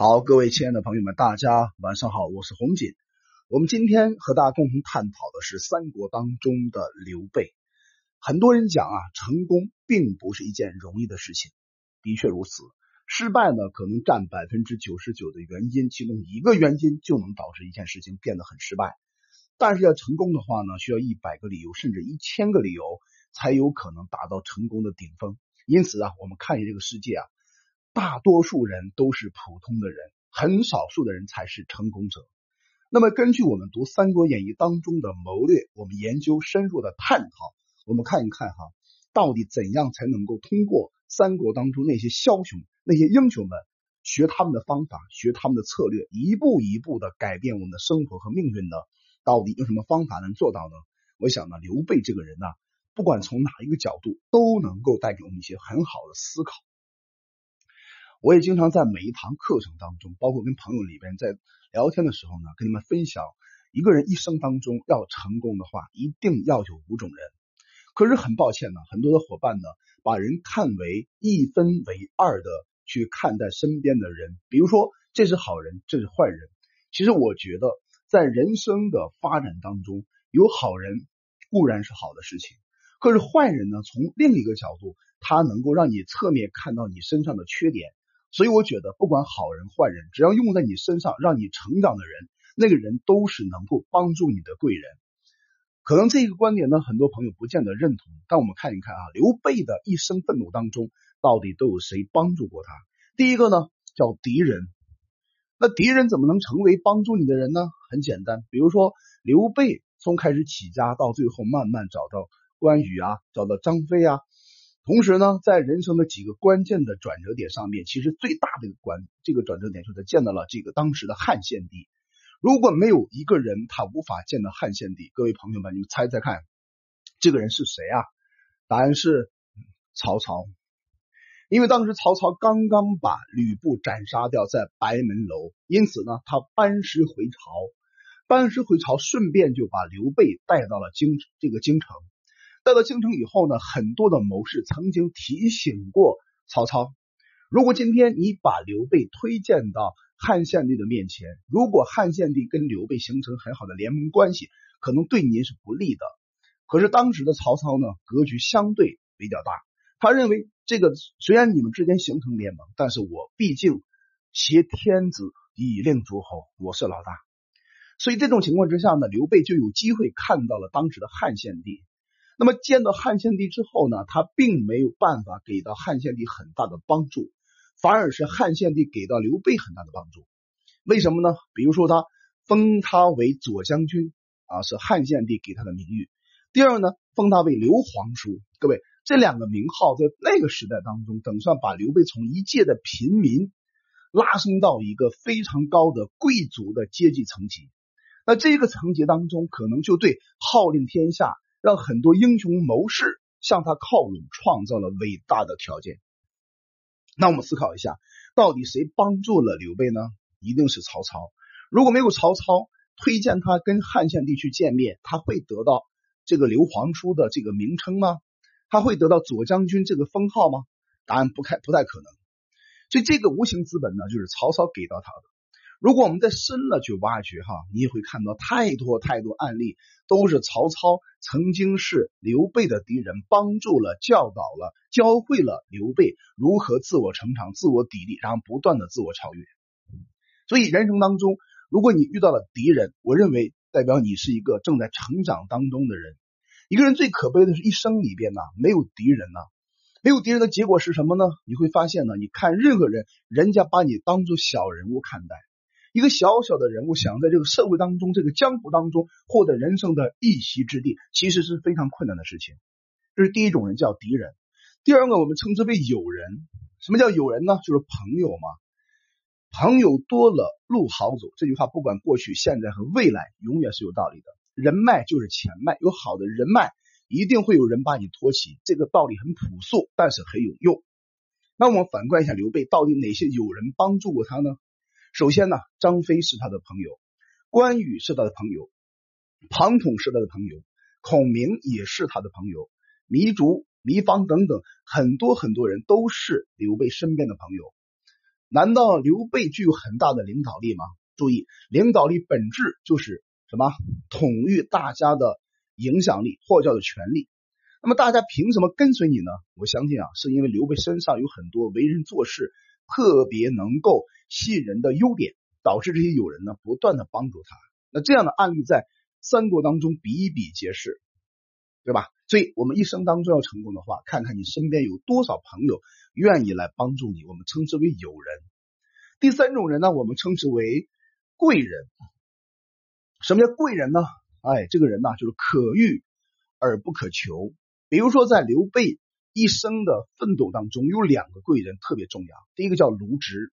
好，各位亲爱的朋友们，大家晚上好，我是红锦。我们今天和大家共同探讨的是三国当中的刘备。很多人讲啊，成功并不是一件容易的事情，的确如此。失败呢，可能占百分之九十九的原因，其中一个原因就能导致一件事情变得很失败。但是要成功的话呢，需要一百个理由，甚至一千个理由，才有可能达到成功的顶峰。因此啊，我们看这个世界啊。大多数人都是普通的人，很少数的人才是成功者。那么，根据我们读《三国演义》当中的谋略，我们研究深入的探讨，我们看一看哈，到底怎样才能够通过三国当中那些枭雄、那些英雄们，学他们的方法，学他们的策略，一步一步的改变我们的生活和命运呢？到底用什么方法能做到呢？我想呢，刘备这个人呢，不管从哪一个角度，都能够带给我们一些很好的思考。我也经常在每一堂课程当中，包括跟朋友里边在聊天的时候呢，跟你们分享，一个人一生当中要成功的话，一定要有五种人。可是很抱歉呢，很多的伙伴呢，把人看为一分为二的去看待身边的人，比如说这是好人，这是坏人。其实我觉得，在人生的发展当中，有好人固然是好的事情，可是坏人呢，从另一个角度，他能够让你侧面看到你身上的缺点。所以我觉得，不管好人坏人，只要用在你身上让你成长的人，那个人都是能够帮助你的贵人。可能这个观点呢，很多朋友不见得认同。但我们看一看啊，刘备的一生奋斗当中，到底都有谁帮助过他？第一个呢，叫敌人。那敌人怎么能成为帮助你的人呢？很简单，比如说刘备从开始起家到最后慢慢找到关羽啊，找到张飞啊。同时呢，在人生的几个关键的转折点上面，其实最大的一个关，这个转折点就是见到了这个当时的汉献帝。如果没有一个人他无法见到汉献帝，各位朋友们，你们猜猜看，这个人是谁啊？答案是曹操。因为当时曹操刚刚把吕布斩杀掉在白门楼，因此呢，他班师回朝，班师回朝，顺便就把刘备带到了京这个京城。到了京城以后呢，很多的谋士曾经提醒过曹操：如果今天你把刘备推荐到汉献帝的面前，如果汉献帝跟刘备形成很好的联盟关系，可能对您是不利的。可是当时的曹操呢，格局相对比较大，他认为这个虽然你们之间形成联盟，但是我毕竟挟天子以令诸侯，我是老大。所以这种情况之下呢，刘备就有机会看到了当时的汉献帝。那么见到汉献帝之后呢，他并没有办法给到汉献帝很大的帮助，反而是汉献帝给到刘备很大的帮助。为什么呢？比如说他封他为左将军啊，是汉献帝给他的名誉。第二呢，封他为刘皇叔。各位，这两个名号在那个时代当中，等算把刘备从一介的平民拉升到一个非常高的贵族的阶级层级。那这个层级当中，可能就对号令天下。让很多英雄谋士向他靠拢，创造了伟大的条件。那我们思考一下，到底谁帮助了刘备呢？一定是曹操。如果没有曹操推荐他跟汉献帝去见面，他会得到这个刘皇叔的这个名称吗？他会得到左将军这个封号吗？答案不太不太可能。所以这个无形资本呢，就是曹操给到他的。如果我们再深了去挖掘哈，你也会看到太多太多案例，都是曹操曾经是刘备的敌人，帮助了、教导了、教会了刘备如何自我成长、自我砥砺，然后不断的自我超越。所以人生当中，如果你遇到了敌人，我认为代表你是一个正在成长当中的人。一个人最可悲的是一生里边呢没有敌人呢，没有敌人的结果是什么呢？你会发现呢，你看任何人，人家把你当做小人物看待。一个小小的人物想在这个社会当中、这个江湖当中获得人生的一席之地，其实是非常困难的事情。这是第一种人，叫敌人。第二个，我们称之为友人。什么叫友人呢？就是朋友嘛。朋友多了，路好走。这句话不管过去、现在和未来，永远是有道理的。人脉就是钱脉，有好的人脉，一定会有人把你托起。这个道理很朴素，但是很有用。那我们反观一下刘备，到底哪些友人帮助过他呢？首先呢，张飞是他的朋友，关羽是他的朋友，庞统是他的朋友，孔明也是他的朋友，糜竺、糜芳等等很多很多人都是刘备身边的朋友。难道刘备具有很大的领导力吗？注意，领导力本质就是什么？统御大家的影响力或叫做权力。那么大家凭什么跟随你呢？我相信啊，是因为刘备身上有很多为人做事特别能够吸引人的优点，导致这些友人呢不断的帮助他。那这样的案例在三国当中比比皆是，对吧？所以我们一生当中要成功的话，看看你身边有多少朋友愿意来帮助你，我们称之为友人。第三种人呢，我们称之为贵人。什么叫贵人呢？哎，这个人呢，就是可遇而不可求。比如说，在刘备一生的奋斗当中，有两个贵人特别重要。第一个叫卢植，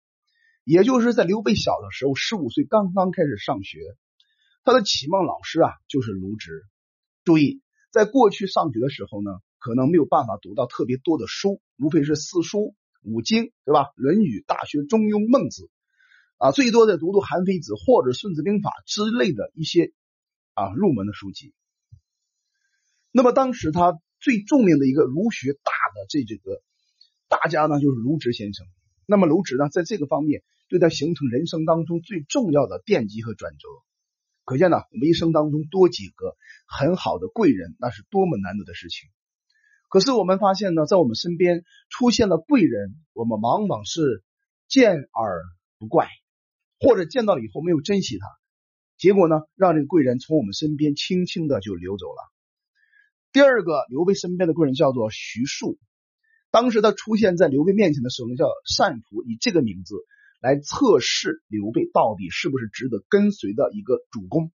也就是在刘备小的时候，十五岁刚刚开始上学，他的启蒙老师啊就是卢植。注意。在过去上学的时候呢，可能没有办法读到特别多的书，无非是四书五经，对吧？《论语》《大学》《中庸》《孟子》，啊，最多再读读《韩非子》或者《孙子兵法》之类的一些啊入门的书籍。那么当时他最著名的一个儒学大的这这个大家呢，就是卢植先生。那么卢植呢，在这个方面对他形成人生当中最重要的奠基和转折。可见呢，我们一生当中多几个很好的贵人，那是多么难得的事情。可是我们发现呢，在我们身边出现了贵人，我们往往是见而不怪，或者见到了以后没有珍惜他，结果呢，让这个贵人从我们身边轻轻的就流走了。第二个刘备身边的贵人叫做徐庶，当时他出现在刘备面前的时候呢，叫单福，以这个名字。来测试刘备到底是不是值得跟随的一个主公，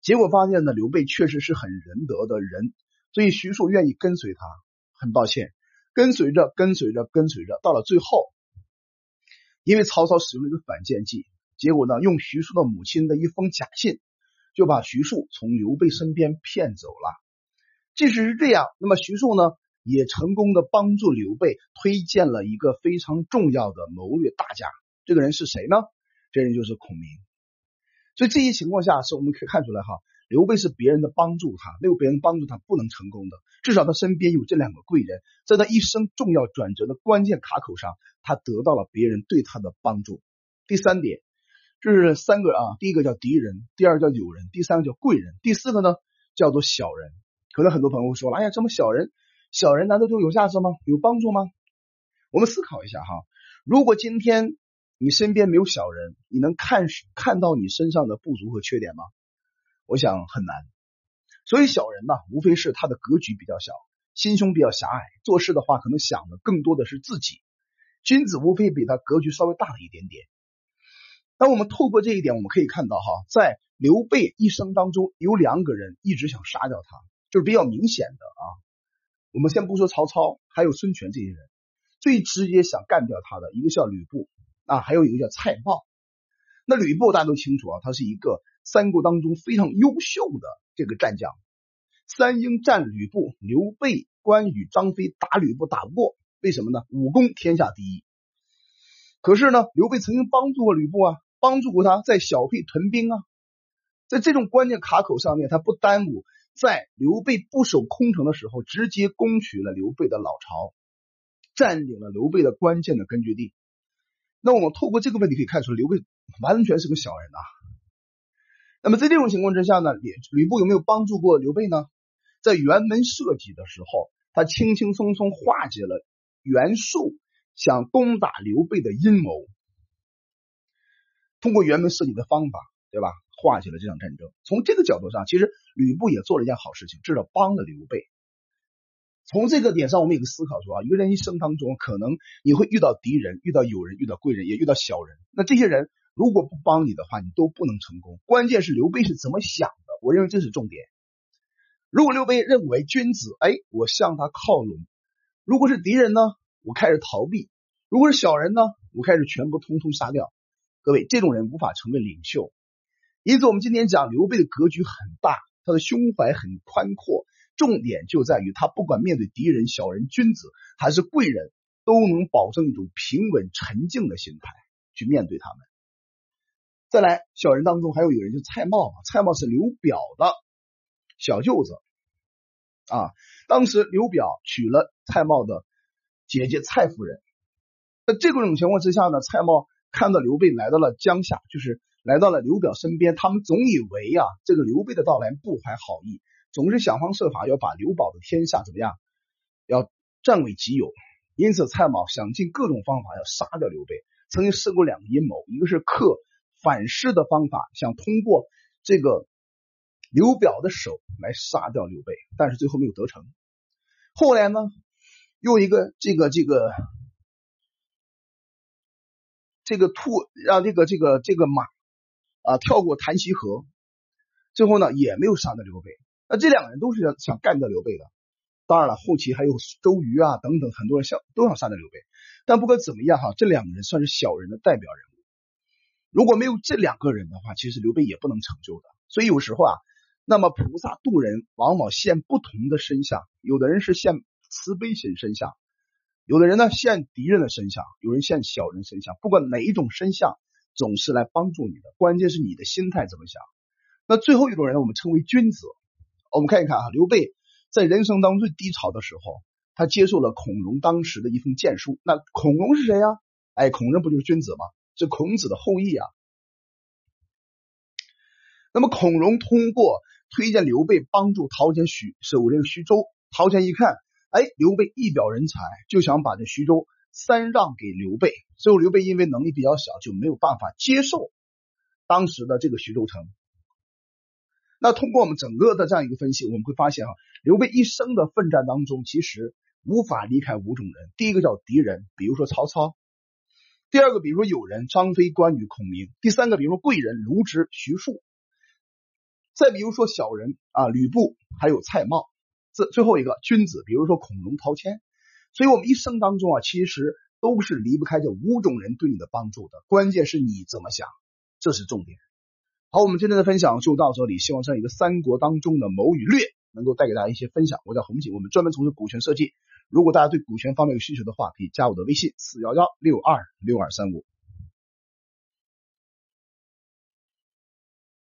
结果发现呢，刘备确实是很仁德的人，所以徐庶愿意跟随他。很抱歉，跟随着跟随着跟随着，到了最后，因为曹操使用了一个反间计，结果呢，用徐庶的母亲的一封假信，就把徐庶从刘备身边骗走了。即使是这样，那么徐庶呢，也成功的帮助刘备推荐了一个非常重要的谋略大家。这个人是谁呢？这人就是孔明。所以这些情况下，是我们可以看出来哈，刘备是别人的帮助，他没有别人帮助他不能成功的。至少他身边有这两个贵人，在他一生重要转折的关键卡口上，他得到了别人对他的帮助。第三点，这是三个啊，第一个叫敌人，第二个叫友人，第三个叫贵人，第四个呢叫做小人。可能很多朋友会说了，哎呀，这么小人，小人难道就有价值吗？有帮助吗？我们思考一下哈。如果今天你身边没有小人，你能看看到你身上的不足和缺点吗？我想很难。所以小人呢，无非是他的格局比较小，心胸比较狭隘，做事的话可能想的更多的是自己。君子无非比他格局稍微大了一点点。那我们透过这一点，我们可以看到哈，在刘备一生当中，有两个人一直想杀掉他，就是比较明显的啊。我们先不说曹操，还有孙权这些人。最直接想干掉他的一个叫吕布啊，还有一个叫蔡瑁。那吕布大家都清楚啊，他是一个三国当中非常优秀的这个战将。三英战吕布，刘备、关羽、张飞打吕布打不过，为什么呢？武功天下第一。可是呢，刘备曾经帮助过吕布啊，帮助过他在小沛屯兵啊，在这种关键卡口上面，他不耽误，在刘备不守空城的时候，直接攻取了刘备的老巢。占领了刘备的关键的根据地，那我们透过这个问题可以看出，刘备完全是个小人啊。那么在这种情况之下呢，吕吕布有没有帮助过刘备呢？在辕门射戟的时候，他轻轻松松化解了袁术想攻打刘备的阴谋，通过辕门射戟的方法，对吧？化解了这场战争。从这个角度上，其实吕布也做了一件好事情，至少帮了刘备。从这个点上，我们有个思考说啊，一个人一生当中，可能你会遇到敌人，遇到友人，遇到贵人，也遇到小人。那这些人如果不帮你的话，你都不能成功。关键是刘备是怎么想的，我认为这是重点。如果刘备认为君子，哎，我向他靠拢；如果是敌人呢，我开始逃避；如果是小人呢，我开始全部通通杀掉。各位，这种人无法成为领袖。因此，我们今天讲刘备的格局很大，他的胸怀很宽阔。重点就在于他不管面对敌人、小人、君子还是贵人，都能保证一种平稳沉静的心态去面对他们。再来，小人当中还有一个人，就蔡瑁蔡瑁是刘表的小舅子啊。当时刘表娶了蔡瑁的姐姐蔡夫人。在这种情况之下呢，蔡瑁看到刘备来到了江夏，就是来到了刘表身边，他们总以为啊，这个刘备的到来不怀好意，总是想方设法要把刘保的天下怎么样，要占为己有。因此，蔡瑁想尽各种方法要杀掉刘备。曾经试过两个阴谋，一个是克反噬的方法，想通过这个刘表的手来杀掉刘备，但是最后没有得逞。后来呢，用一个这个这个。这个兔让这个这个这个马啊跳过檀溪河，最后呢也没有杀掉刘备。那这两个人都是想想干掉刘备的。当然了，后期还有周瑜啊等等很多人想都想杀掉刘备。但不管怎么样哈，这两个人算是小人的代表人物。如果没有这两个人的话，其实刘备也不能成就的。所以有时候啊，那么菩萨渡人往往现不同的身相，有的人是现慈悲心身相。有的人呢现敌人的身相，有人现小人身相，不管哪一种身相，总是来帮助你的。关键是你的心态怎么想。那最后一种人，我们称为君子。我们看一看啊，刘备在人生当中最低潮的时候，他接受了孔融当时的一封荐书。那孔融是谁呀？哎，孔融不就是君子吗？是孔子的后裔啊。那么孔融通过推荐刘备帮助陶谦徐守这个徐州，陶谦一看。哎，刘备一表人才，就想把这徐州三让给刘备。最后刘备因为能力比较小，就没有办法接受当时的这个徐州城。那通过我们整个的这样一个分析，我们会发现哈，刘备一生的奋战当中，其实无法离开五种人。第一个叫敌人，比如说曹操；第二个，比如说友人，张飞、关羽、孔明；第三个，比如说贵人，卢植、徐庶；再比如说小人啊，吕布，还有蔡瑁。这最后一个君子，比如说孔融、陶谦，所以我们一生当中啊，其实都是离不开这五种人对你的帮助的。关键是你怎么想，这是重点。好，我们今天的分享就到这里，希望这样一个三国当中的谋与略能够带给大家一些分享。我叫洪锦，我们专门从事股权设计。如果大家对股权方面有需求的话，可以加我的微信：四幺幺六二六二三五。